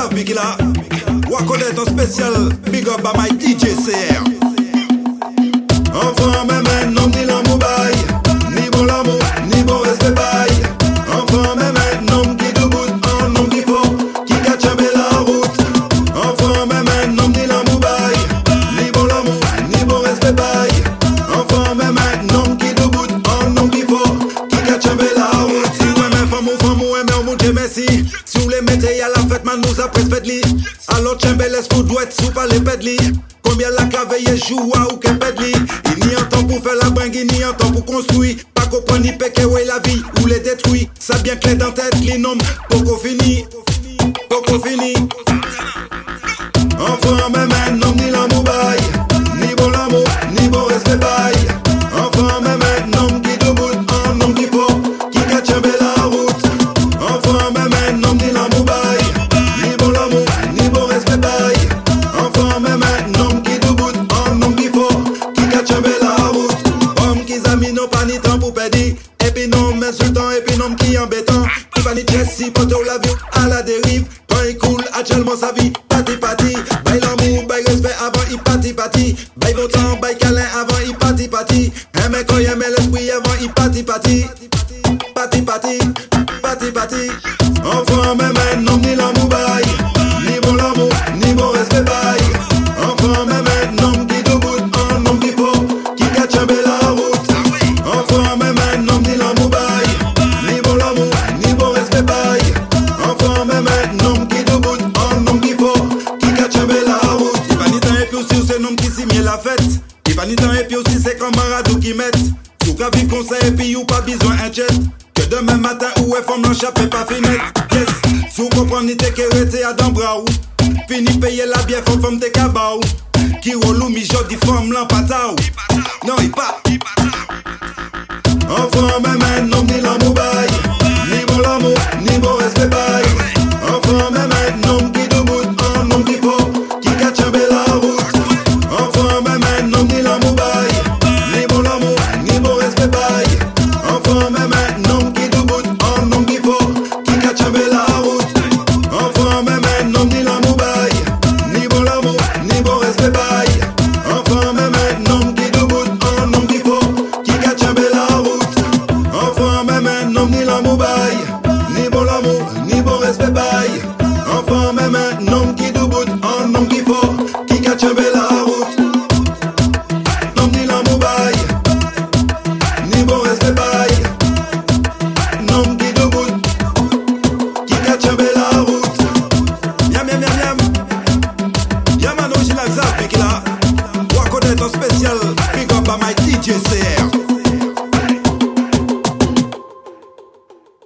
Zav Bigila. Wakodet en spécial, big up by my DJ CR. Enfant, même un ni. Ni bon l'amour, ni bon respect bail. Enfant, même qui un qui faut, qui un bel la route. Enfant, même ni. Ni bon l'amour, ni bon respect bail. Enfant, même qui un qui faut, qui un bel la route. Si mais femme ou femme ou on vous dit merci. Man, nous après pedli. Alors, Chambel, est-ce que doit être sous par les pedli? Combien la cave joue ou que pedli? Il n'y a temps pour faire la bringue, il n'y a temps pour construire. Pas comprendre ni où est la vie, ou les détruit. Ça bien clair dans tête, les noms, poco fini. Poco fini. Pati pati. Pati pati, pati pati. Enfant, même un homme, ni l'amour bail. Ni bon l'amour, ni bon respect bail. Ou qui mettent. Sous qu'à vivre conseil puis ou pas besoin un jet. Que demain matin ou est femme l'enchappé pas finette. Yes, sous comprendre ni t'es qu'arrêté à d'embraou. Fini payer la bière femme femme t'es cabaou. Qui relou mi jodi femme l'empataou. Non, il pas. Enfant, même un homme, Enfant, même un homme qui debout, un homme qui faut, qui cache un bel la route. Homme, ni l'amour bail. Ni bon respect. Homme qui debout, qui cache un bel la route. Yam, yam, yam, yam. Yam, man, original Zav, Big là. Wakodet en spécial, big up by my.